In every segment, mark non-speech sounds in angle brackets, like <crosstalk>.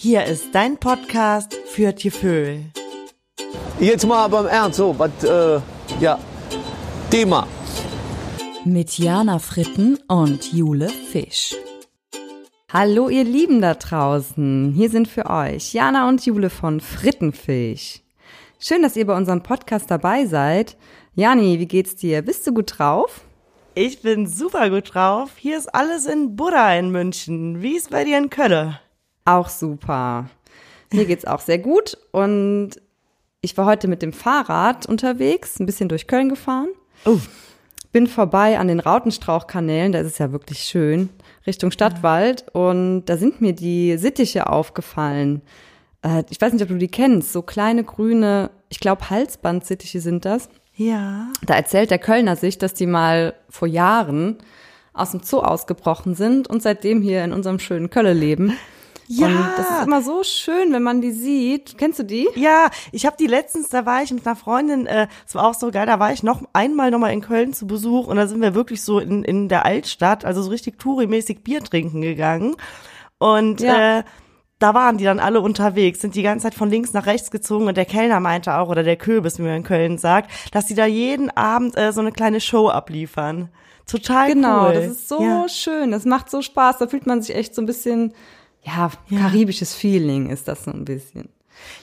Hier ist dein Podcast für Tieföhl. Jetzt mal beim Ernst, so, was, äh, ja, Thema. Mit Jana Fritten und Jule Fisch. Hallo ihr Lieben da draußen, hier sind für euch Jana und Jule von Frittenfisch. Schön, dass ihr bei unserem Podcast dabei seid. Jani, wie geht's dir? Bist du gut drauf? Ich bin super gut drauf. Hier ist alles in Buddha in München. Wie ist bei dir in Kölle? Auch super. Mir geht's auch sehr gut und ich war heute mit dem Fahrrad unterwegs, ein bisschen durch Köln gefahren. Oh. Bin vorbei an den Rautenstrauchkanälen, da ist es ja wirklich schön, Richtung Stadtwald und da sind mir die Sittiche aufgefallen. Äh, ich weiß nicht, ob du die kennst, so kleine grüne, ich glaube Halsbandsittiche sind das. Ja. Da erzählt der Kölner sich, dass die mal vor Jahren aus dem Zoo ausgebrochen sind und seitdem hier in unserem schönen Kölle leben. Ja. Und das ist immer so schön, wenn man die sieht. Kennst du die? Ja, ich habe die letztens, da war ich mit einer Freundin, äh, es war auch so geil, da war ich noch einmal nochmal in Köln zu Besuch und da sind wir wirklich so in, in der Altstadt, also so richtig tourimäßig Bier trinken gegangen. Und Ja. äh, da waren die dann alle unterwegs, sind die ganze Zeit von links nach rechts gezogen und der Kellner meinte auch, oder der Köbis, wie man in Köln sagt, dass die da jeden Abend äh, so eine kleine Show abliefern. Total Genau, cool. das ist so Ja. schön. Das macht so Spaß. Da fühlt man sich echt so ein bisschen, ja, karibisches Feeling ist das so ein bisschen.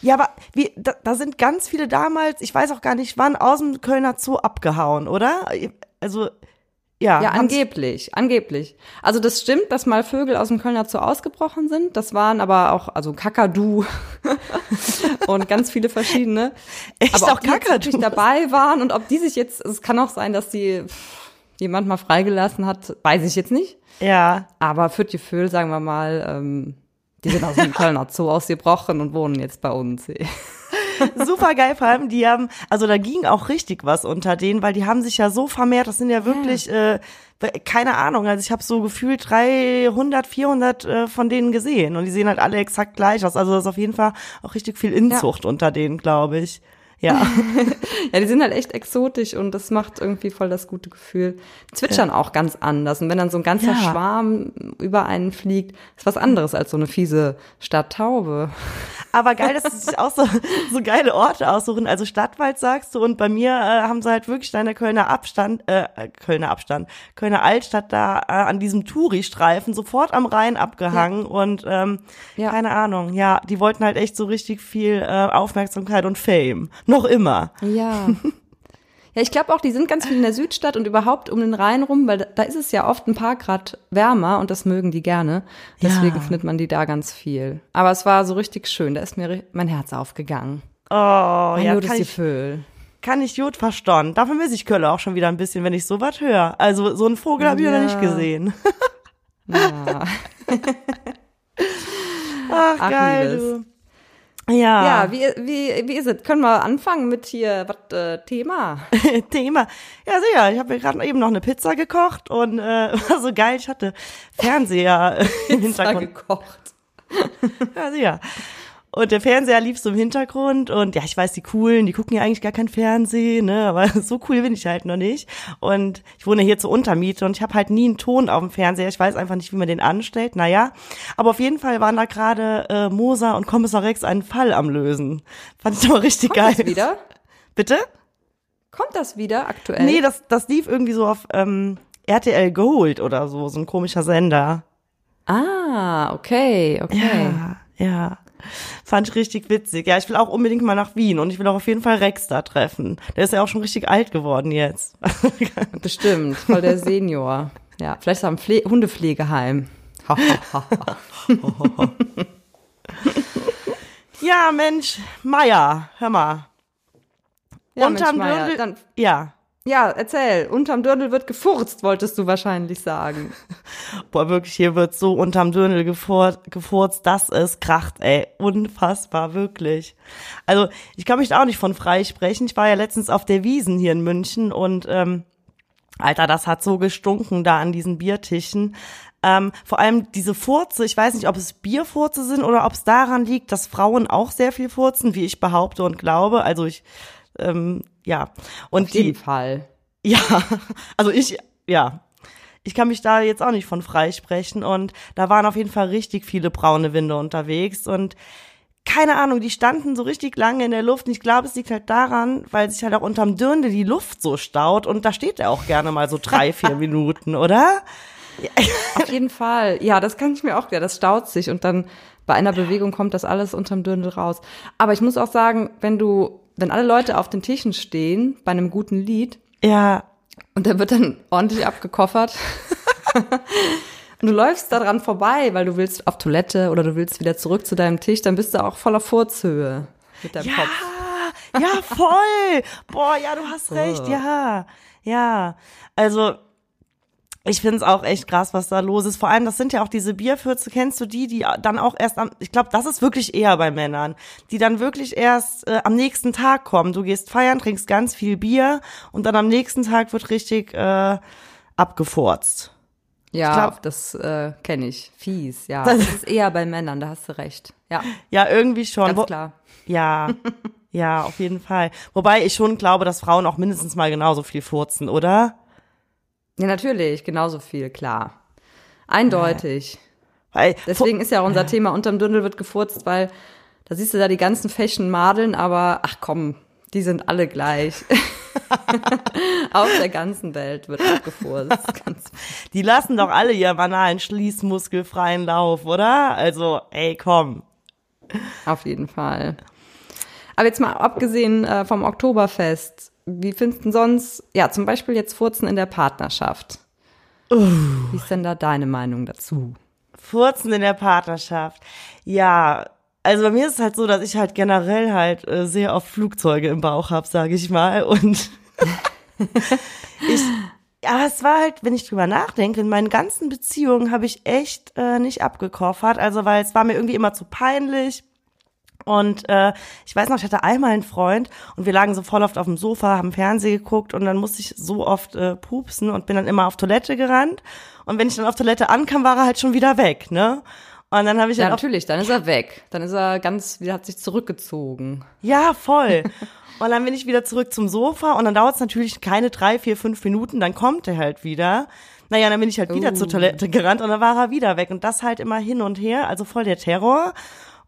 Ja, aber wie, da, da sind ganz viele damals, ich weiß auch gar nicht wann, aus dem Kölner Zoo abgehauen, oder? Also, ja. Ja, angeblich, angeblich. Also das stimmt, dass mal Vögel aus dem Kölner Zoo ausgebrochen sind. Das waren aber auch, also Kakadu <laughs> und ganz viele verschiedene. Echt aber auch ob die Kakadu? wirklich dabei waren und ob die sich jetzt, es kann auch sein, dass die pff, jemand mal freigelassen hat, weiß ich jetzt nicht. Ja. Aber für die Vögel, sagen wir mal, ähm, die sind aus dem <laughs> Kölner Zoo ausgebrochen und wohnen jetzt bei uns. <laughs> Super geil, vor allem, die haben, also da ging auch richtig was unter denen, weil die haben sich ja so vermehrt, das sind ja wirklich, äh, keine Ahnung, also ich habe so gefühlt 300, 400 äh, von denen gesehen und die sehen halt alle exakt gleich aus, also das ist auf jeden Fall auch richtig viel Inzucht unter denen, glaube ich. Ja. <laughs> Ja, die sind halt echt exotisch und das macht irgendwie voll das gute Gefühl. Zwitschern auch ganz anders. Und wenn dann so ein ganzer Ja. Schwarm über einen fliegt, ist was anderes als so eine fiese Stadttaube. Aber geil, dass sie sich auch so, so geile Orte aussuchen. Also Stadtwald sagst du und bei mir äh, haben sie halt wirklich da in der Kölner Abstand, äh, Kölner Abstand, Kölner Altstadt da äh, an diesem Touri-Streifen sofort am Rhein abgehangen und ähm, Ja. keine Ahnung, ja, die wollten halt echt so richtig viel äh, Aufmerksamkeit und Fame. Noch immer. Ja. Ja, ich glaube auch, die sind ganz viel in der Südstadt und überhaupt um den Rhein rum, weil da, ist es ja oft ein paar Grad wärmer und das mögen die gerne. Deswegen Ja. findet man die da ganz viel. Aber es war so richtig schön, da ist mir mein Herz aufgegangen. Oh, Mein ja, kann ich, kann ich gut verstanden. Dafür miss ich Kölle auch schon wieder ein bisschen, wenn ich sowas höre. Also so einen Vogel habe ich noch Ja. nicht gesehen. <laughs> Ja. Ach, Ach, geil, du. Ja. Ja, wie, wie, wie ist es? Können wir anfangen mit hier, was, äh, Thema? <laughs> Thema. Ja, sicher. Ich habe mir gerade eben noch eine Pizza gekocht und äh, <laughs> war so geil. Ich hatte Fernseher im <laughs> Hintergrund. gekocht. Ja, sicher. Und der Fernseher lief so im Hintergrund und ja, ich weiß, die Coolen, die gucken ja eigentlich gar kein Fernsehen, ne, aber <laughs> so cool bin ich halt noch nicht. Und ich wohne hier zur Untermiete und ich habe halt nie einen Ton auf dem Fernseher. Ich weiß einfach nicht, wie man den anstellt. Naja, aber auf jeden Fall waren da gerade äh, Moser und Kommissar Rex einen Fall am Lösen. Fand ich doch richtig Kommt geil. das wieder? Bitte? Kommt das wieder aktuell? Nee, das, das lief irgendwie so auf ähm, RTL Gold oder so, so ein komischer Sender. Ah, okay, okay. Ja, ja. Fand ich richtig witzig. Ja, ich will auch unbedingt mal nach Wien und ich will auch auf jeden Fall Rex da treffen. Der ist ja auch schon richtig alt geworden jetzt. <laughs> Bestimmt, voll der Senior. Ja, vielleicht am Pfle Hundepflegeheim. <laughs> ja, Mensch, Meier, hör mal. Ja, Unterm Mensch, Meier, dann, Ja. Ja, erzähl. Unterm Dirndl wird gefurzt, wolltest du wahrscheinlich sagen. <laughs> Boah, wirklich, hier wird so unterm Dürnel gefurzt, dass es kracht, ey. Unfassbar, wirklich. Also, ich kann mich da auch nicht von frei sprechen. Ich war ja letztens auf der Wiesen hier in München und, ähm, Alter, das hat so gestunken da an diesen Biertischen. Ähm, vor allem diese Furze, ich weiß nicht, ob es Bierfurze sind oder ob es daran liegt, dass Frauen auch sehr viel furzen, wie ich behaupte und glaube. Also ich, ähm, ja. Und Auf jeden die, Fall. <laughs> ja, also ich, ja. ich kann mich da jetzt auch nicht von freisprechen und da waren auf jeden Fall richtig viele braune Winde unterwegs und keine Ahnung, die standen so richtig lange in der Luft und ich glaube, es liegt halt daran, weil sich halt auch unterm Dirndl die Luft so staut und da steht er auch gerne mal so drei, vier <laughs> Minuten, oder? Auf jeden Fall. Ja, das kann ich mir auch, ja, das staut sich und dann bei einer Bewegung kommt das alles unterm Dirndl raus. Aber ich muss auch sagen, wenn du, wenn alle Leute auf den Tischen stehen bei einem guten Lied. Ja. Und der wird dann ordentlich abgekoffert. <laughs> und du läufst daran vorbei, weil du willst auf Toilette oder du willst wieder zurück zu deinem Tisch, dann bist du auch voller Furzhöhe mit deinem ja, Kopf. Ja, voll. Boah, ja, du hast <laughs> recht, ja. Ja. Also, ich finde es auch echt krass, was da los ist. Vor allem, das sind ja auch diese Bierfürze, kennst du die, die dann auch erst am, ich glaube, das ist wirklich eher bei Männern, die dann wirklich erst äh, am nächsten Tag kommen. Du gehst feiern, trinkst ganz viel Bier und dann am nächsten Tag wird richtig äh, abgefurzt. Ja, glaub, das äh, kenne ich. Fies, ja. Das ist eher bei Männern, da hast du recht. Ja, ja irgendwie schon. Ganz klar. Ja, <laughs> ja, auf jeden Fall. Wobei ich schon glaube, dass Frauen auch mindestens mal genauso viel furzen, oder? Ja, natürlich, genauso viel, klar. Eindeutig. Weil, Deswegen ist ja auch unser ja. Thema unterm Dündel wird gefurzt, weil da siehst du da die ganzen Fashion Madeln, aber ach komm, die sind alle gleich. <laughs> Auf der ganzen Welt wird abgefurzt. <laughs> die lassen doch alle ihren banalen Schließmuskelfreien Lauf, oder? Also, ey, komm. Auf jeden Fall. Aber jetzt mal abgesehen äh, vom Oktoberfest, wie findest du sonst, ja, zum Beispiel jetzt Furzen in der Partnerschaft? Uh. Wie ist denn da deine Meinung dazu? Furzen in der Partnerschaft. Ja, also bei mir ist es halt so, dass ich halt generell halt äh, sehr oft Flugzeuge im Bauch habe, sage ich mal. Und <laughs> ich, ja, es war halt, wenn ich drüber nachdenke, in meinen ganzen Beziehungen habe ich echt äh, nicht abgekoffert. Also weil es war mir irgendwie immer zu peinlich. Und äh, ich weiß noch, ich hatte einmal einen Freund und wir lagen so voll oft auf dem Sofa, haben Fernsehen geguckt und dann musste ich so oft äh, pupsen und bin dann immer auf Toilette gerannt. Und wenn ich dann auf Toilette ankam, war er halt schon wieder weg, ne? Und dann habe ich ja, halt natürlich, dann ist er weg. Dann ist er ganz, wieder hat sich zurückgezogen. Ja, voll. <laughs> und dann bin ich wieder zurück zum Sofa und dann dauert es natürlich keine drei, vier, fünf Minuten, dann kommt er halt wieder. Naja, dann bin ich halt wieder uh. zur Toilette gerannt und dann war er wieder weg. Und das halt immer hin und her, also voll der Terror.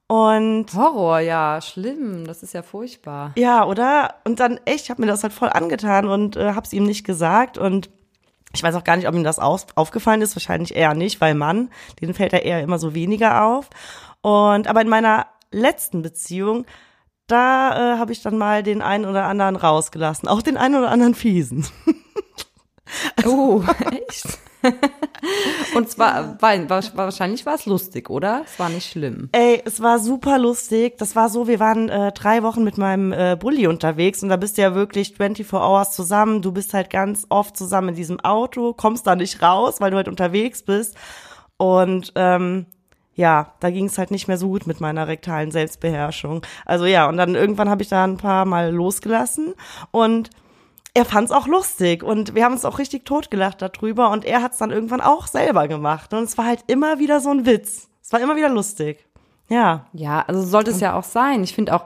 Und Horror, ja, schlimm, das ist ja furchtbar. Ja, oder? Und dann echt, ich habe mir das halt voll angetan und äh, hab's ihm nicht gesagt und ich weiß auch gar nicht, ob ihm das auf, aufgefallen ist, wahrscheinlich eher nicht, weil Mann, den fällt er eher immer so weniger auf. Und aber in meiner letzten Beziehung, da äh, habe ich dann mal den einen oder anderen rausgelassen, auch den einen oder anderen fiesen. <laughs> oh, <laughs> echt? <laughs> Und zwar, war, war, wahrscheinlich war es lustig, oder? Es war nicht schlimm. Ey, es war super lustig. Das war so, wir waren äh, drei Wochen mit meinem äh, Bulli unterwegs und da bist du ja wirklich 24 Hours zusammen. Du bist halt ganz oft zusammen in diesem Auto, kommst da nicht raus, weil du halt unterwegs bist. Und ähm, ja, da ging es halt nicht mehr so gut mit meiner rektalen Selbstbeherrschung. Also ja, und dann irgendwann habe ich da ein paar Mal losgelassen und er fand es auch lustig und wir haben uns auch richtig totgelacht darüber und er hat es dann irgendwann auch selber gemacht und es war halt immer wieder so ein Witz. Es war immer wieder lustig. Ja. Ja, also sollte es ja auch sein. Ich finde auch,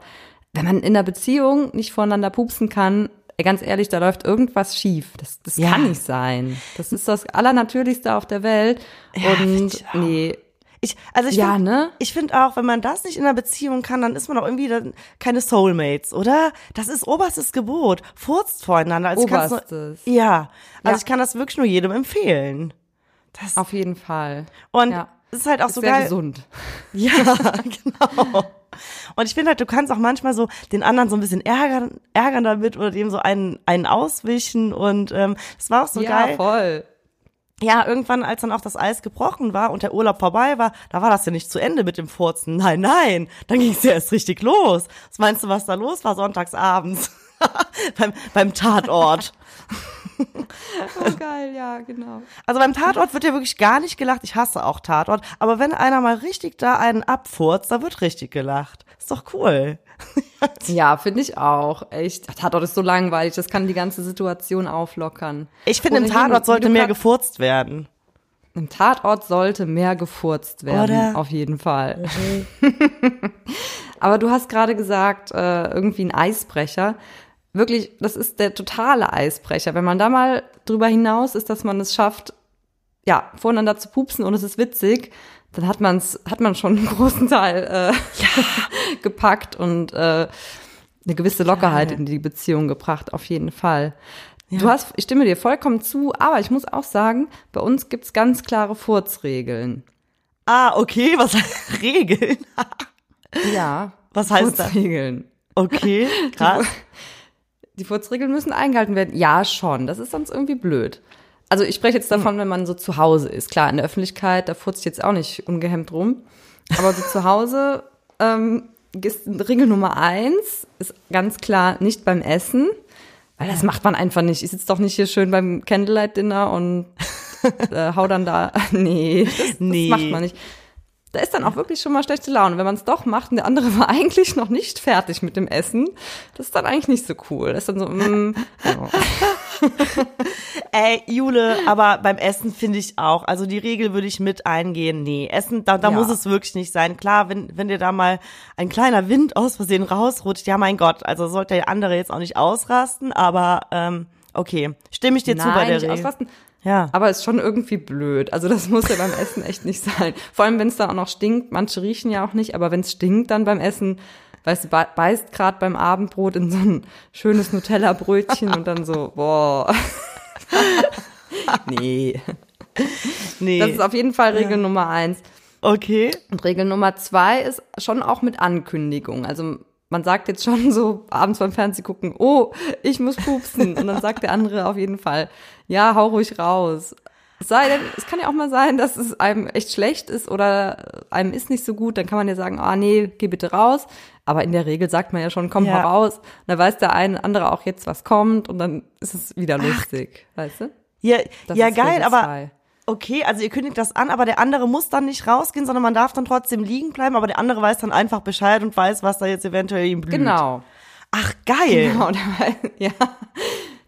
wenn man in einer Beziehung nicht voneinander pupsen kann, ganz ehrlich, da läuft irgendwas schief. Das, das ja. kann nicht sein. Das ist das Allernatürlichste auf der Welt. Ja, und nee, ich, also ich ja, finde ne? ich finde auch, wenn man das nicht in einer Beziehung kann, dann ist man doch irgendwie dann keine Soulmates, oder? Das ist oberstes Gebot. Furzt voreinander. Also oberstes. Nur, ja, also ja. ich kann das wirklich nur jedem empfehlen. Das, Auf jeden Fall. Und ja. es ist halt auch ist so sehr geil. gesund. <laughs> Ja, genau. Und ich finde halt, du kannst auch manchmal so den anderen so ein bisschen ärgern, ärgern damit oder dem so einen, einen auswischen und ähm, das war auch so ja, geil. Ja, voll ja, irgendwann, als dann auch das Eis gebrochen war und der Urlaub vorbei war, da war das ja nicht zu Ende mit dem Furzen. Nein, nein, dann ging es ja erst richtig los. Was meinst du, was da los war sonntags abends? <laughs> beim, beim Tatort. <laughs> oh geil, ja, genau. Also beim Tatort wird ja wirklich gar nicht gelacht. Ich hasse auch Tatort. Aber wenn einer mal richtig da einen abfurzt, da wird richtig gelacht. Ist doch cool. <laughs> ja, finde ich auch. Echt. Tatort ist so langweilig. Das kann die ganze Situation auflockern. Ich finde, im Tatort sollte mehr gefurzt werden. Im Tatort sollte mehr gefurzt werden, Oder? auf jeden Fall. <laughs> Aber du hast gerade gesagt, äh, irgendwie ein Eisbrecher wirklich, das ist der totale Eisbrecher. Wenn man da mal drüber hinaus ist, dass man es schafft, ja, voneinander zu pupsen und es ist witzig, dann hat man's, hat man schon einen großen Teil äh, <laughs> gepackt und äh, eine gewisse Lockerheit in die Beziehung gebracht, auf jeden Fall. Du hast, ich stimme dir vollkommen zu, aber ich muss auch sagen, bei uns gibt's ganz klare Furzregeln. Ah, okay, was heißt <laughs> Regeln? Ja. Was heißt das? Furzregeln. Okay, <laughs> krass. Die Furzregeln müssen eingehalten werden. Ja, schon. Das ist sonst irgendwie blöd. Also ich spreche jetzt davon, wenn man so zu Hause ist. Klar, in der Öffentlichkeit, da furzt jetzt auch nicht ungehemmt rum. Aber so zu Hause ähm, ist Regel Nummer eins, ist ganz klar nicht beim Essen. Weil das macht man einfach nicht. Ich sitze doch nicht hier schön beim Candlelight-Dinner und <laughs> äh, hau dann da. <laughs> Nee, das, Nee. das macht man nicht. Da ist dann auch wirklich schon mal schlechte Laune. Wenn man es doch macht und der andere <laughs> war eigentlich noch nicht fertig mit dem Essen, das ist dann eigentlich nicht so cool. Das ist dann so, mm, ja. <laughs> Ey, Jule, aber beim Essen finde ich auch, also die Regel würde ich mit eingehen. Nee, Essen, da, da Ja. muss es wirklich nicht sein. Klar, wenn, wenn dir da mal ein kleiner Wind aus Versehen rausrutscht, ja mein Gott, also sollte der andere jetzt auch nicht ausrasten, aber ähm, okay, stimme ich dir zu bei Nein, der nicht Regel. ausrasten. Ja. Aber ist schon irgendwie blöd. Also das muss ja beim Essen echt nicht sein. Vor allem, wenn es dann auch noch stinkt. Manche riechen ja auch nicht, aber wenn es stinkt dann beim Essen, weißt du, be- beißt gerade beim Abendbrot in so ein schönes Nutella-Brötchen und dann so, boah. <laughs> nee. nee. Das ist auf jeden Fall Regel Nummer eins. okay. Und Regel Nummer zwei ist schon auch mit Ankündigung. Also man sagt jetzt schon so abends beim Fernsehen gucken, oh, ich muss pupsen. Und dann sagt der andere auf jeden Fall, ja, hau ruhig raus. Es sei denn, es kann ja auch mal sein, dass es einem echt schlecht ist oder einem ist nicht so gut, dann kann man ja sagen, ah nee, geh bitte raus. Aber in der Regel sagt man ja schon, komm, Ja. hau raus. Und dann weiß der eine andere auch jetzt, was kommt und dann ist es wieder lustig, weißt du? Ja, Das ja ist geil, aber zwei. okay, also ihr kündigt das an, aber der andere muss dann nicht rausgehen, sondern man darf dann trotzdem liegen bleiben, aber der andere weiß dann einfach Bescheid und weiß, was da jetzt eventuell ihm blüht. Genau. Ach, geil. Genau, <laughs> ja.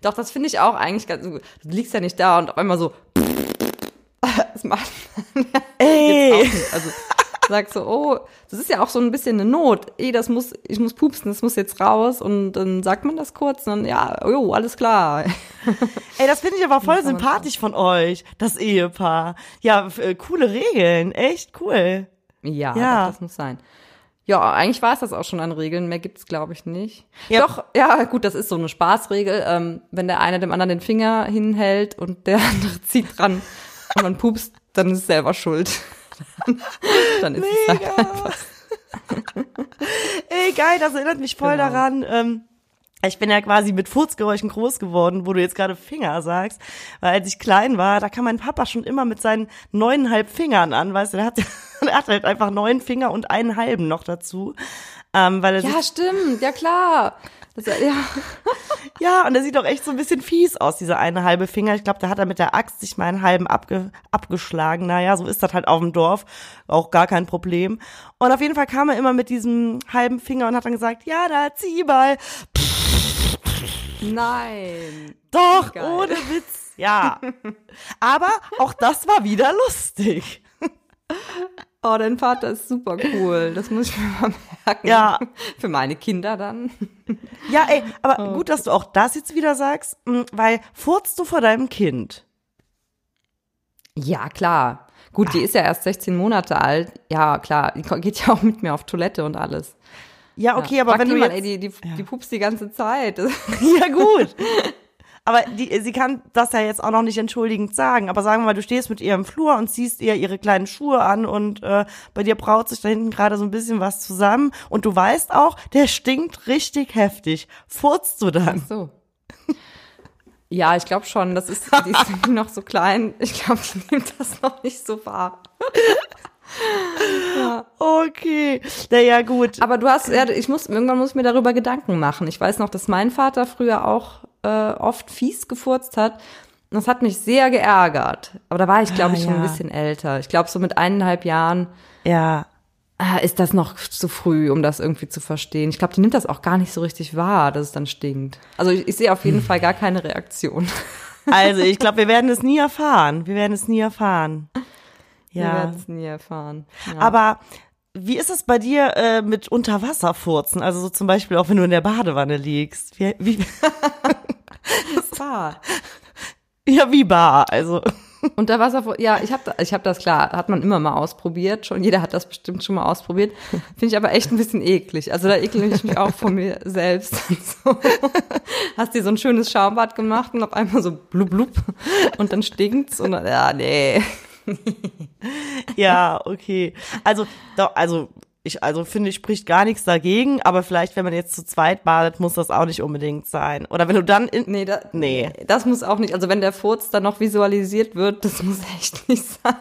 Doch, das finde ich auch eigentlich ganz gut. Du liegst ja nicht da und auf einmal so. <laughs> Das macht Ey. auch nicht. Also sagst so, oh, das ist ja auch so ein bisschen eine Not. Ey, das muss, ich muss pupsen, das muss jetzt raus. Und dann sagt man das kurz und dann, ja, jo, alles klar. <laughs> Ey, das finde ich aber voll man sympathisch von euch, das Ehepaar. Ja, äh, coole Regeln, echt cool. Ja, Ja. Doch, das muss sein. Ja, eigentlich war es das auch schon an Regeln. Mehr gibt's, glaube ich, nicht. Ja. Doch, ja, gut, das ist so eine Spaßregel. Ähm, wenn der eine dem anderen den Finger hinhält und der <laughs> andere zieht dran man pupst, dann ist es selber schuld. <laughs> dann ist es halt einfach. Ey, geil, das erinnert mich voll Genau. daran. Ähm, ich bin ja quasi mit Furzgeräuschen groß geworden, wo du jetzt gerade Finger sagst. Weil als ich klein war, da kam mein Papa schon immer mit seinen neuneinhalb Fingern an, weißt du, der hat, <laughs> der hat halt einfach neun Finger und einen halben noch dazu. Ähm, weil er Ja, sich, stimmt, ja klar. Das, ja, <laughs> ja, und der sieht doch echt so ein bisschen fies aus, dieser eine halbe Finger. Ich glaube, da hat er mit der Axt sich mal einen halben abge, abgeschlagen. Naja, so ist das halt auf dem Dorf. Auch gar kein Problem. Und auf jeden Fall kam er immer mit diesem halben Finger und hat dann gesagt, ja, da zieh mal. nein. Doch, Geil. ohne Witz. Ja. Aber auch das war wieder lustig. <laughs> Oh, dein Vater ist super cool. Das muss ich mir mal merken. Ja. Für meine Kinder dann. Ja, ey, aber gut, dass du auch das jetzt wieder sagst, mh, weil furzt du vor deinem Kind? Ja, klar. Gut, die ist ja erst 16 Monate alt. Ja, klar. Die geht ja auch mit mir auf Toilette und alles. Ja, okay, ja. aber Frag wenn die du mal, jetzt, ey, die, die, die pupst die ganze Zeit. <laughs> ja gut. <laughs> Aber die, sie kann das ja jetzt auch noch nicht entschuldigend sagen. Aber sagen wir mal, du stehst mit ihr im Flur und ziehst ihr ihre kleinen Schuhe an und äh, bei dir braut sich da hinten gerade so ein bisschen was zusammen und du weißt auch, der stinkt richtig heftig. Furzt du dann? so. Ja, ich glaube schon. Das ist, die ist <laughs> noch so klein. Ich glaube, die nimmt das noch nicht so wahr. <laughs> Okay. Na ja, gut. Aber du hast, ja, ich muss, irgendwann muss ich mir darüber Gedanken machen. Ich weiß noch, dass mein Vater früher auch äh, oft fies gefurzt hat. Das hat mich sehr geärgert. Aber da war ich, glaube Ah, ich, schon ein ja. bisschen älter. Ich glaube, so mit eineinhalb Jahren Ja. ah, ist das noch zu früh, um das irgendwie zu verstehen. Ich glaube, die nimmt das auch gar nicht so richtig wahr, dass es dann stinkt. Also ich, ich sehe auf jeden <laughs> Fall gar keine Reaktion. Also, ich glaube, wir werden es nie <laughs> erfahren. Wir werden es nie erfahren. Wir Ja. werden es nie erfahren. Ja. Aber wie ist es bei dir äh, mit Unterwasserfurzen? Also so zum Beispiel auch, wenn du in der Badewanne liegst. Wie, wie, <laughs> <laughs> Ah, ja, wie bar. Also, Und da Wasser, ja, ich habe ich hab das klar, hat man immer mal ausprobiert, schon jeder hat das bestimmt schon mal ausprobiert. Finde ich aber echt ein bisschen eklig. Also da ekle ich mich auch von mir selbst. So. <laughs> Hast dir so ein schönes Schaumbad gemacht und auf einmal so blub blub und dann stinkt's und dann, ja, nee. ja, okay. Also, doch, also ich also finde, ich spricht gar nichts dagegen, aber vielleicht, wenn man jetzt zu zweit badet, muss das auch nicht unbedingt sein. Oder wenn du dann in, nee, da, nee, das muss auch nicht. Also wenn der Furz dann noch visualisiert wird, das muss echt <laughs> nicht sein.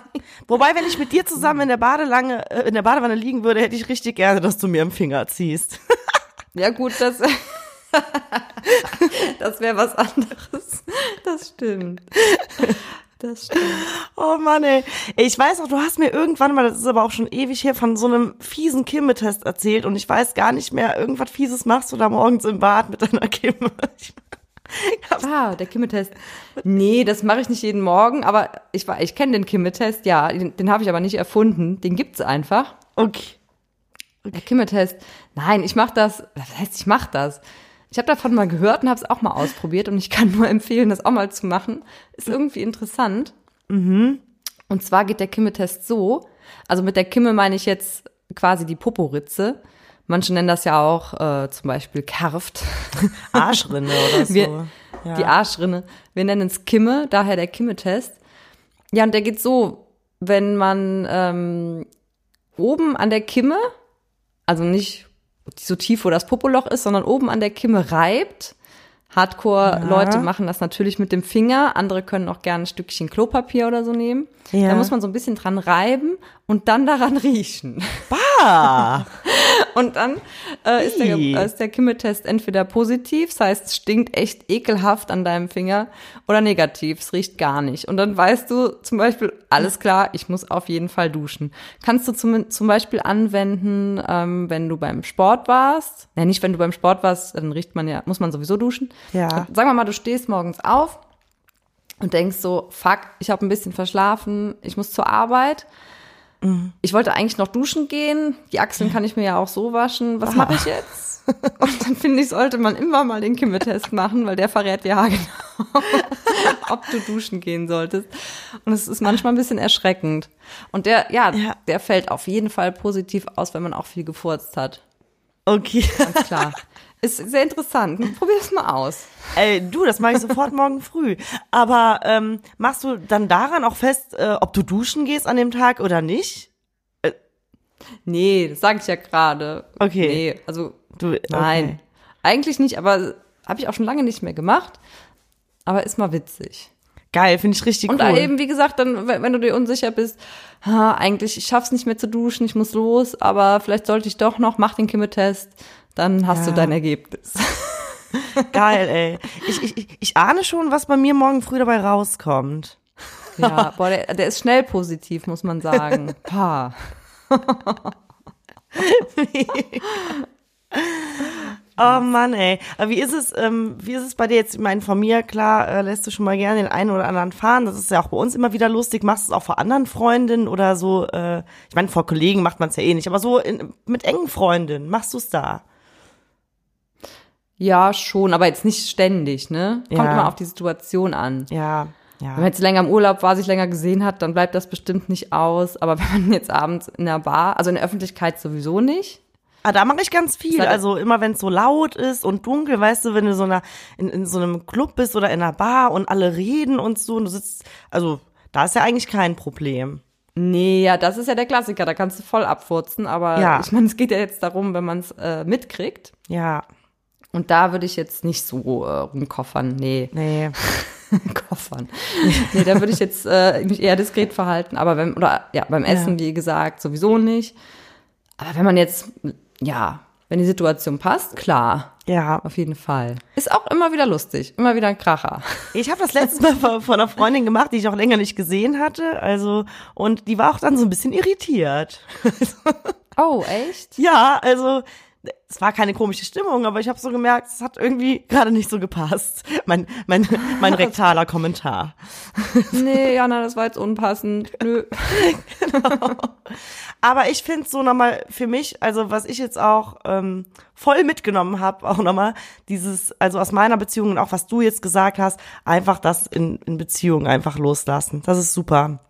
Wobei, wenn ich mit dir zusammen in der Badelange, äh, in der Badewanne liegen würde, hätte ich richtig gerne, dass du mir im Finger ziehst. <laughs> ja gut, das <laughs> das wäre was anderes. Das stimmt. Das stimmt. Oh Mann, ey. Ich weiß auch, du hast mir irgendwann mal, das ist aber auch schon ewig her, von so einem fiesen Kimme-Test erzählt und ich weiß gar nicht mehr, irgendwas Fieses machst du da morgens im Bad mit deiner Kimme. ah, der Kimme-Test. Nee, das mache ich nicht jeden Morgen, aber ich, ich kenne den Kimme-Test, ja, den, den habe ich aber nicht erfunden. Den gibt's einfach. Okay. okay. Der Kimme-Test. Nein, ich mache das, was heißt, ich mache das? Ich habe davon mal gehört und habe es auch mal ausprobiert und ich kann nur <laughs> empfehlen, das auch mal zu machen. Ist irgendwie interessant. Mhm. Und zwar geht der Kimme-Test so, also mit der Kimme meine ich jetzt quasi die Poporitze. Manche nennen das ja auch äh, zum Beispiel Kerft. <laughs> Arschrinne oder <laughs> so. Wir, ja. Die Arschrinne. Wir nennen es Kimme, daher der Kimme-Test. Ja, und der geht so, wenn man ähm, oben an der Kimme, also nicht so tief, wo das Popoloch ist, sondern oben an der Kimme reibt. Hardcore-Leute ja. machen das natürlich mit dem Finger. Andere können auch gerne ein Stückchen Klopapier oder so nehmen. Ja. Da muss man so ein bisschen dran reiben und dann daran <laughs> riechen. Bah! <laughs> und dann äh, ist, der, ist der Kimmeltest entweder positiv, das heißt, es stinkt echt ekelhaft an deinem Finger, oder negativ, es riecht gar nicht. Und dann weißt du zum Beispiel, alles klar, ich muss auf jeden Fall duschen. Kannst du zum, zum Beispiel anwenden, ähm, wenn du beim Sport warst. Ja, nicht wenn du beim Sport warst, dann riecht man ja, muss man sowieso duschen. Ja. Sagen wir mal, du stehst morgens auf und denkst so, fuck, ich habe ein bisschen verschlafen, ich muss zur Arbeit. Mhm. Ich wollte eigentlich noch duschen gehen. Die Achseln kann ich mir ja auch so waschen. Was mache ich jetzt? <laughs> Und dann finde ich, sollte man immer mal den Kimmeltest machen, weil der verrät ja <laughs> genau, ob du duschen gehen solltest. Und es ist manchmal ein bisschen erschreckend. Und der, ja, ja, der fällt auf jeden Fall positiv aus, wenn man auch viel gefurzt hat. Okay. Ganz klar. <laughs> Ist sehr interessant. Probier es mal aus. Ey, du, das mache ich sofort morgen früh. Aber ähm, machst du dann daran auch fest, äh, ob du duschen gehst an dem Tag oder nicht? Äh, nee, das sage ich ja gerade. Okay. Nee, also du, nein. Okay. Eigentlich nicht, aber habe ich auch schon lange nicht mehr gemacht. Aber ist mal witzig. Geil, finde ich richtig und cool. Und eben, wie gesagt, dann, wenn du dir unsicher bist, ha, eigentlich, ich schaff's nicht mehr zu duschen, ich muss los, aber vielleicht sollte ich doch noch, mach den Kimmetest. test dann hast ja. du dein Ergebnis. <laughs> Geil, ey. Ich, ich, ich ahne schon, was bei mir morgen früh dabei rauskommt. Ja, boah, der, der ist schnell positiv, muss man sagen. <laughs> Pa. Oh Mann, ey. Aber wie ist es, ähm, wie ist es bei dir jetzt? Ich meine, von mir, klar, äh, lässt du schon mal gerne den einen oder anderen fahren. Das ist ja auch bei uns immer wieder lustig. Machst du es auch vor anderen Freundinnen oder so? Äh, ich meine, vor Kollegen macht man es ja eh nicht, aber so in, mit engen Freundinnen, machst du es da? Ja, schon, aber jetzt nicht ständig, ne? Kommt ja. immer auf die Situation an. Ja. Ja. Wenn man jetzt länger im Urlaub war, sich länger gesehen hat, dann bleibt das bestimmt nicht aus. Aber wenn man jetzt abends in der Bar, also in der Öffentlichkeit sowieso nicht. Ah, da mache ich ganz viel. Also immer wenn es so laut ist und dunkel, weißt du, wenn du so einer, in, in so einem Club bist oder in einer Bar und alle reden und so und du sitzt, also da ist ja eigentlich kein Problem. Nee, ja, das ist ja der Klassiker, da kannst du voll abfurzen, aber ja. ich meine, es geht ja jetzt darum, wenn man es äh, mitkriegt. Ja. Und da würde ich jetzt nicht so äh, rumkoffern, nee. Nee. <laughs> Koffern. nee, da würde ich jetzt äh, mich eher diskret verhalten, aber wenn, oder ja, beim Essen, ja. wie gesagt, sowieso nicht. Aber wenn man jetzt, ja, wenn die Situation passt, klar. Ja. Auf jeden Fall. Ist auch immer wieder lustig, immer wieder ein Kracher. Ich habe das letztes Mal von einer Freundin gemacht, die ich auch länger nicht gesehen hatte. Also, und die war auch dann so ein bisschen irritiert. Oh, echt? Ja, also es war keine komische Stimmung, aber ich habe so gemerkt, es hat irgendwie gerade nicht so gepasst. Mein, mein, mein <laughs> rektaler Kommentar. Nee, Jana, das war jetzt unpassend. Nö. <laughs> Aber ich finde so nochmal für mich, also was ich jetzt auch ähm, voll mitgenommen habe, auch nochmal dieses, also aus meiner Beziehung und auch was du jetzt gesagt hast, einfach das in, in Beziehung einfach loslassen. Das ist super.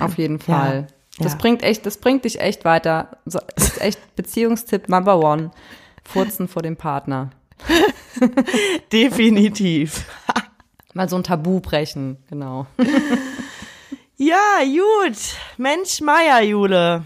Auf jeden Fall. Ja. Das bringt echt, das bringt dich echt weiter. So, das ist echt <laughs> Beziehungstipp Number One. Furzen vor dem Partner. <laughs> Definitiv. <laughs> Mal so ein Tabu brechen, genau. Ja, gut. Mensch, Meier, Jule.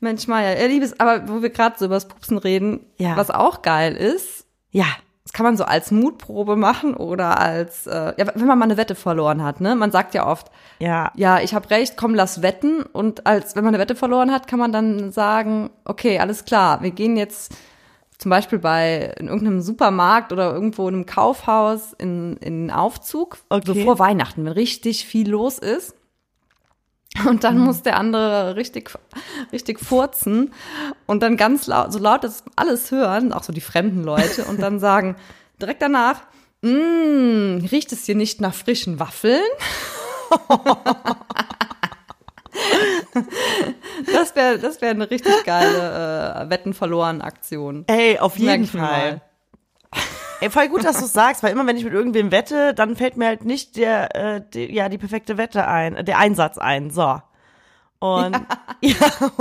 Mensch, Maya, ihr Liebes, aber wo wir gerade so übers Pupsen reden, Ja. was auch geil ist, Ja, das kann man so als Mutprobe machen oder als, äh, ja, wenn man mal eine Wette verloren hat, ne? Man sagt ja oft, ja, ja, ich habe recht, komm, lass wetten. Und als wenn man eine Wette verloren hat, kann man dann sagen, okay, alles klar, wir gehen jetzt zum Beispiel bei in irgendeinem Supermarkt oder irgendwo in einem Kaufhaus in, in einen Aufzug, Okay. so vor Weihnachten, wenn richtig viel los ist. Und dann muss der andere richtig, richtig furzen und dann ganz laut, so laut, dass alles hören, auch so die fremden Leute, und dann <laughs> sagen direkt danach, mmm, riecht es hier nicht nach frischen Waffeln? <laughs> Das wäre das wär eine richtig geile äh, Wetten verloren Aktion. Ey, auf jeden Fall. Ey, voll gut, dass du sagst, weil immer wenn ich mit irgendwem wette, dann fällt mir halt nicht der, äh, die, ja, die perfekte Wette ein, äh, der Einsatz ein. So. Und ja. <laughs>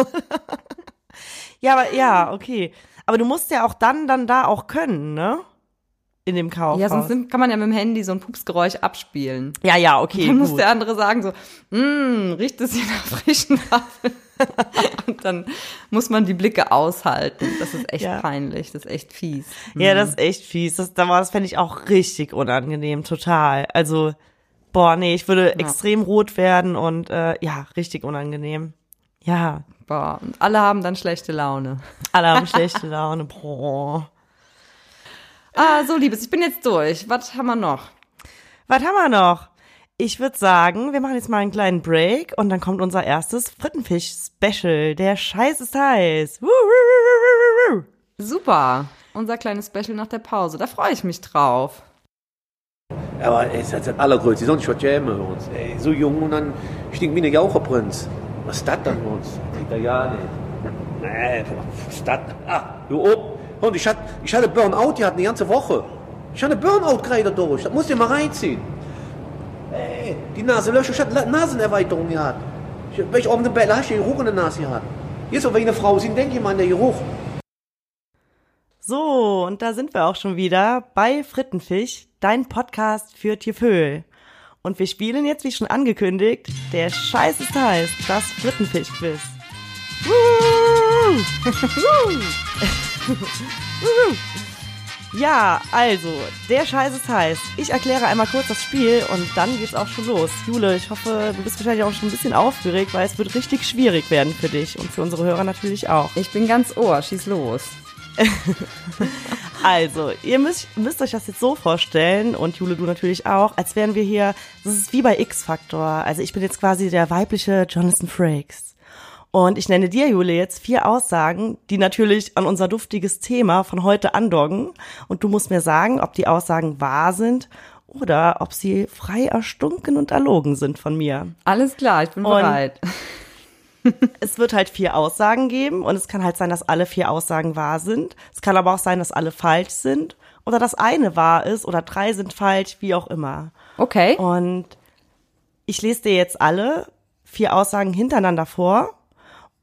Ja, aber ja, okay. Aber du musst ja auch dann, dann da auch können, ne? In dem Kaufhaus. Ja, sonst kann man ja mit dem Handy so ein Pupsgeräusch abspielen. ja, ja, okay. Dann muss gut. der andere sagen so, mmm, riecht es hier nach frischen Waffeln? <laughs> Und dann muss man die Blicke aushalten. Das ist echt Ja. peinlich, das ist echt fies. Ja, das ist echt fies. Das, das, das fände ich auch richtig unangenehm, total. Also, boah, nee, ich würde extrem rot werden und äh, ja, richtig unangenehm. Ja, Boah, und alle haben dann schlechte Laune. alle haben <laughs> schlechte Laune. Boah. Ah, so, Liebes, ich bin jetzt durch. Was haben wir noch? Was haben wir noch? Ich würde sagen, wir machen jetzt mal einen kleinen Break und dann kommt unser erstes Frittenfisch-Special. Der Scheiß ist heiß. Super. Unser kleines Special nach der Pause. Da freue ich mich drauf. Aber ey, ist das das Allergrößte. Sonst was jäme bei uns. Ey, so jung und dann stinkt wie ein Jaucherprinz. Was ist das dann bei uns? Kriegt er ja nicht. Nee, was ist das? Ah, du ob. Und ich hatte, ich hatte Burnout, die hatten die ganze Woche. Ich hatte Burnout gerade durch. Das musst du mal reinziehen. Ey, die Nasenlöcher, ich hatte Nasenerweiterung gehabt. Ich, wenn ich auf dem Bett du Geruch in der Nase gehabt. Jetzt, wenn ich eine Frau sehe, denke ich mal an den Geruch. So, und da sind wir auch schon wieder bei Frittenfisch, dein Podcast für Tiervögel. Und wir spielen jetzt, wie schon angekündigt, der Scheiß ist heiß, das Frittenfisch-Quiz. <laughs> <laughs> Ja, also, der Scheiß ist heiß. Ich erkläre einmal kurz das Spiel und dann geht's auch schon los. Jule, ich hoffe, du bist wahrscheinlich auch schon ein bisschen aufgeregt, weil es wird richtig schwierig werden für dich und für unsere Hörer natürlich auch. Ich bin ganz ohr. Schieß los. <laughs> Also, ihr müsst, müsst euch das jetzt so vorstellen, und Jule, du natürlich auch, als wären wir hier, das ist wie bei X-Factor. Also ich bin jetzt quasi der weibliche Jonathan Frakes. Und ich nenne dir, Jule, jetzt vier Aussagen, die natürlich an unser duftiges Thema von heute andocken. Und du musst mir sagen, ob die Aussagen wahr sind oder ob sie frei erstunken und erlogen sind von mir. Alles klar, ich bin Und- bereit. <laughs> es wird halt vier Aussagen geben und es kann halt sein, dass alle vier Aussagen wahr sind. Es kann aber auch sein, dass alle falsch sind oder dass eine wahr ist oder drei sind falsch, wie auch immer. Okay. Und ich lese dir jetzt alle vier Aussagen hintereinander vor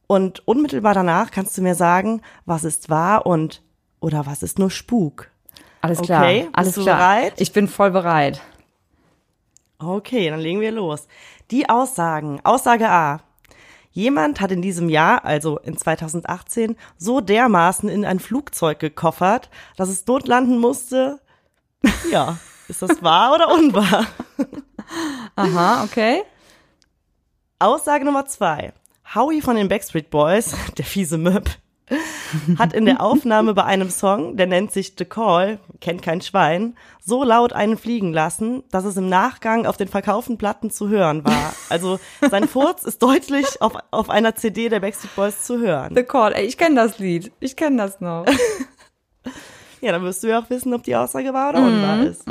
und unmittelbar danach kannst du mir sagen, was ist wahr und oder was ist nur Spuk. Alles klar. okay, bist Alles du klar. bereit? Ich bin voll bereit. Okay, dann legen wir los. Die Aussagen. Aussage A. Jemand hat in diesem Jahr, also in 2018, so dermaßen in ein Flugzeug gekoffert, dass es dort landen musste. <laughs> Ja, ist das wahr oder unwahr? <laughs> Aha, okay. Aussage Nummer zwei. Howie von den Backstreet Boys, <laughs> der fiese Möb, hat in der Aufnahme bei einem Song, der nennt sich The Call, kennt kein Schwein, so laut einen fliegen lassen, dass es im Nachgang auf den verkauften Platten zu hören war. Also sein Furz ist deutlich auf, auf einer CD der Backstreet Boys zu hören. The Call, ey, ich kenne das Lied. Ich kenne das noch. <laughs> Ja, dann wirst du ja auch wissen, ob die Aussage wahr oder unwahr ist.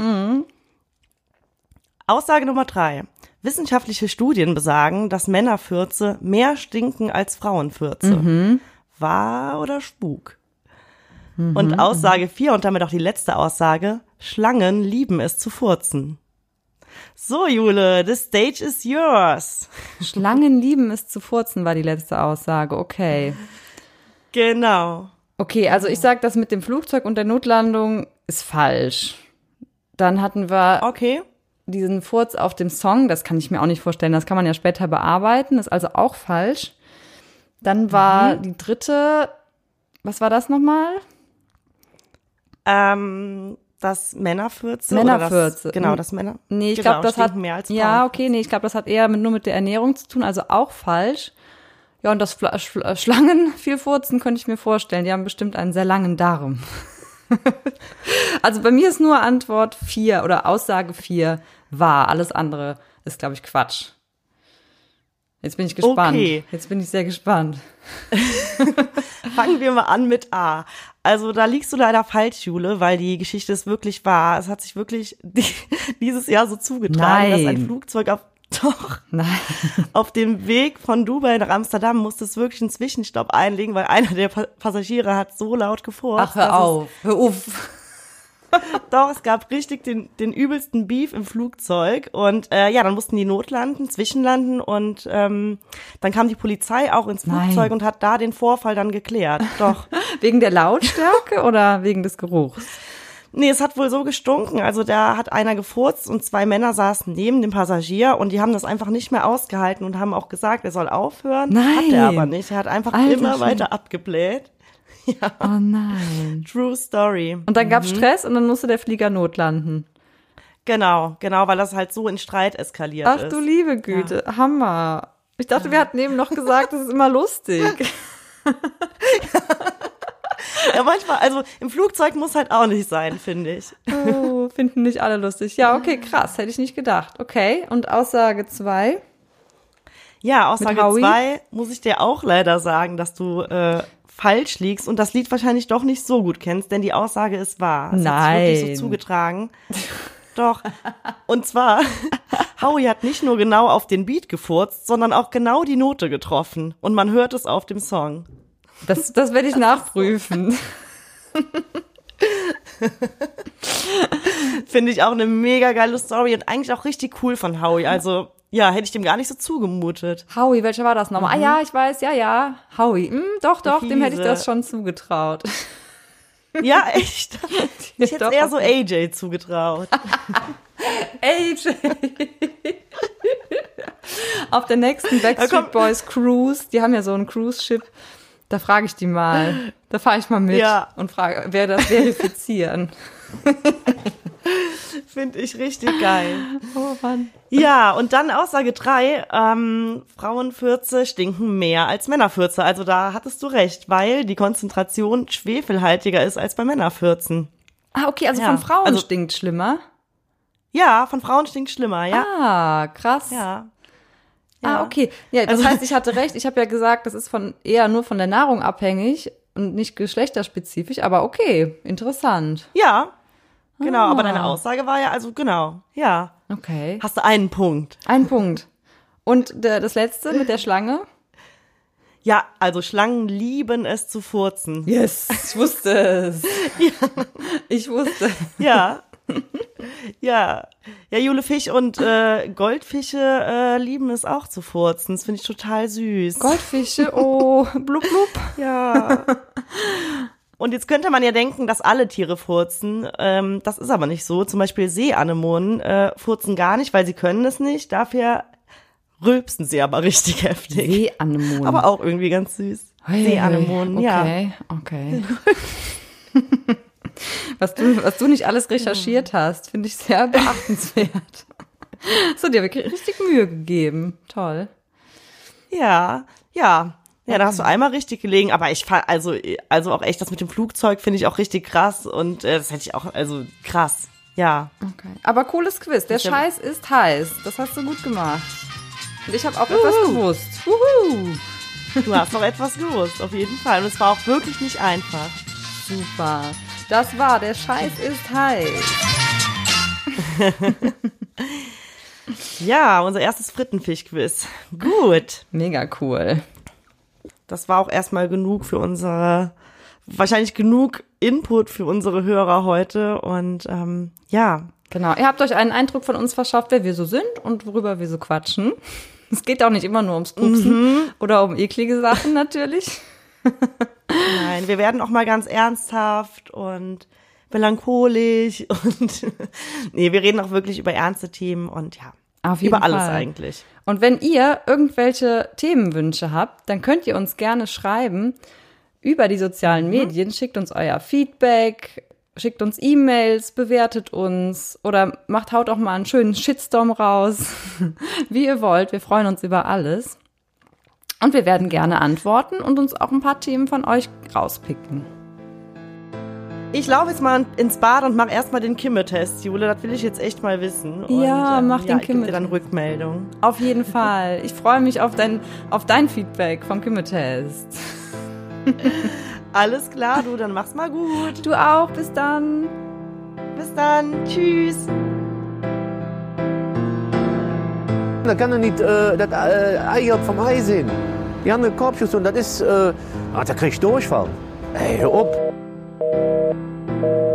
Aussage Nummer drei. Wissenschaftliche Studien besagen, dass Männerfürze mehr stinken als Frauenfürze. Wahr oder Spuk? Und Aussage vier und damit auch die letzte Aussage. Schlangen lieben es zu furzen. So, Jule, the stage is yours. <laughs> Schlangen lieben es zu furzen, war die letzte Aussage. Okay. Genau. Okay, also ich sag, das mit dem Flugzeug und der Notlandung ist falsch. Dann hatten wir Okay. Diesen Furz auf dem Song, das kann ich mir auch nicht vorstellen, das kann man ja später bearbeiten, ist also auch falsch. Dann war die dritte, was war das nochmal? Ähm, das Männerfürze. Männerfürze. Das, genau, das Männer. Nee, ich genau, glaube, das hat mehr als Ja, Frauen. okay, nee, ich glaube, das hat eher mit, nur mit der Ernährung zu tun, also auch falsch. Ja, und das Fla Sch Schlangen <laughs> viel furzen könnte ich mir vorstellen. Die haben bestimmt einen sehr langen Darm. <laughs> also bei mir ist nur Antwort vier oder Aussage vier wahr. Alles andere ist, glaube ich, Quatsch. Jetzt bin ich gespannt. Okay. Jetzt bin ich sehr gespannt. <laughs> Fangen wir mal an mit A. Also da liegst du leider falsch, Jule, weil die Geschichte ist wirklich wahr. Es hat sich wirklich <laughs> die, dieses Jahr so zugetragen, dass ein Nein. Flugzeug auf <laughs> doch Nein. auf dem Weg von Dubai nach Amsterdam musste es wirklich einen Zwischenstopp einlegen, weil einer der Pa- Passagiere hat so laut gefurzt. Ach, hör auf. Hör auf. <laughs> Doch, es gab richtig den, den übelsten Beef im Flugzeug und äh, ja, dann mussten die notlanden, zwischenlanden und ähm, dann kam die Polizei auch ins Nein. Flugzeug und hat da den Vorfall dann geklärt. Doch. <laughs> Wegen der Lautstärke oder wegen des Geruchs? Nee, es hat wohl so gestunken. Also da hat einer gefurzt und zwei Männer saßen neben dem Passagier und die haben das einfach nicht mehr ausgehalten und haben auch gesagt, er soll aufhören. Nein. Hat er aber nicht. Er hat einfach Alter immer weiter abgebläht. <laughs> Oh nein. True Story. Und dann gab Stress und dann musste der Flieger notlanden. Genau, genau, weil das halt so in Streit eskaliert Ach ist. du liebe Güte, Hammer. Ich dachte, wir hatten eben noch gesagt, das ist immer lustig. <laughs> Ja, manchmal, also im Flugzeug muss halt auch nicht sein, finde ich. Oh, finden nicht alle lustig. Ja, okay, krass, hätte ich nicht gedacht. Okay, und Aussage zwei. Ja, Aussage Howie? zwei muss ich dir auch leider sagen, dass du äh, falsch liegst und das Lied wahrscheinlich doch nicht so gut kennst, denn die Aussage ist wahr. Es hat sich wirklich Nein. so zugetragen. <laughs> Doch. Und zwar, <laughs> Howie hat nicht nur genau auf den Beat gefurzt, sondern auch genau die Note getroffen. Und man hört es auf dem Song. Das, das werde ich nachprüfen. <laughs> Finde ich auch eine mega geile Story und eigentlich auch richtig cool von Howie. Also, ja, hätte ich dem gar nicht so zugemutet. Howie, welcher war das nochmal? Ah ja, ich weiß, ja, ja. Howie. Hm, doch, doch, dem hätte ich Fiese. das schon zugetraut. <laughs> Ja, echt. <laughs> Ich hätte Doch, eher so. AJ zugetraut. <laughs> AJ. Auf der nächsten Backstreet Boys Cruise, die haben ja so ein Cruise-Ship, da frage ich die mal. Da fahre ich mal mit Ja. und frage, wer das verifizieren. <laughs> Finde ich richtig geil. Oh Mann. Ja, und dann Aussage drei: ähm, Frauenfürze stinken mehr als Männerfürze. Also da hattest du recht, weil die Konzentration schwefelhaltiger ist als bei Männerfürzen. Ah, okay, also Ja, von Frauen also- stinkt schlimmer. Ja, von Frauen stinkt schlimmer, ja. Ah, krass. Ja. Ah, okay. Ja, das Also- heißt, ich hatte recht. Ich habe ja gesagt, das ist von eher nur von der Nahrung abhängig und nicht geschlechterspezifisch, aber okay, interessant. Ja, genau. Aber deine Ah. Aussage war ja, also genau, ja. Okay. Hast du einen Punkt. Ein Punkt. Und der, das letzte mit der Schlange? Ja, also Schlangen lieben es zu furzen. Yes, ich wusste es. <laughs> Ich wusste. Ja. ja. Ja, Jule Fisch und äh, Goldfische äh, lieben es auch zu furzen. Das finde ich total süß. Goldfische, oh, blub, blub. Ja. <laughs> Und jetzt könnte man ja denken, dass alle Tiere furzen. Ähm, das ist aber nicht so. Zum Beispiel Seeanemonen äh, furzen gar nicht, weil sie können es nicht. Dafür rülpsen sie aber richtig <laughs> heftig. Seeanemonen. Aber auch irgendwie ganz süß. Hey, Seeanemonen, ja. Okay, okay. <laughs> Was du, was du nicht alles recherchiert hast, finde ich sehr beachtenswert. <laughs> So, dir wirklich richtig Mühe gegeben. Toll. Ja, ja. Ja, da hast du einmal richtig gelegen, aber ich fand, also, also auch echt das mit dem Flugzeug finde ich auch richtig krass und äh, das hätte ich auch, also krass, ja. Okay. Aber cooles Quiz. Der Ich hab- Scheiß ist heiß. Das hast du gut gemacht. Und ich habe auch etwas gewusst. Wuhu. Du hast noch etwas gewusst, auf jeden Fall. Und es war auch wirklich nicht einfach. Super. Das war Der Scheiß ist heiß. <laughs> Ja, unser erstes Frittenfisch-Quiz. Gut. Mega cool. Das war auch erstmal genug für unsere, wahrscheinlich genug Input für unsere Hörer heute. Und ähm, ja, Genau. Ihr habt euch einen Eindruck von uns verschafft, wer wir so sind und worüber wir so quatschen. Es geht auch nicht immer nur ums Pupsen oder um eklige Sachen natürlich. nein, wir werden auch mal ganz ernsthaft und melancholisch und <laughs> nee, wir reden auch wirklich über ernste Themen und ja, Auf jeden über alles Fall. eigentlich. Und wenn ihr irgendwelche Themenwünsche habt, dann könnt ihr uns gerne schreiben über die sozialen Medien. Schickt uns euer Feedback, schickt uns E-Mails, bewertet uns oder macht haut auch mal einen schönen Shitstorm raus. <laughs> Wie ihr wollt. Wir freuen uns über alles. Und wir werden gerne antworten und uns auch ein paar Themen von euch rauspicken. Ich laufe jetzt mal ins Bad und mache erstmal den Kimme-Test, Jule. Das will ich jetzt echt mal wissen. Und, Ja, ähm, mach den ich geb dir dann. Rückmeldung. Auf jeden <laughs> Fall. Ich freue mich auf dein, auf dein Feedback vom Kimme-Test. <laughs> Alles klar, du, dann mach's mal gut. Du auch. Bis dann. Bis dann. Tschüss. Da kann er nicht äh, das äh, Ei vom Ei sehen. Die haben einen Korbschuss und das ist, äh, ah, da krieg ich Durchfall. Ey, hör op. thank you.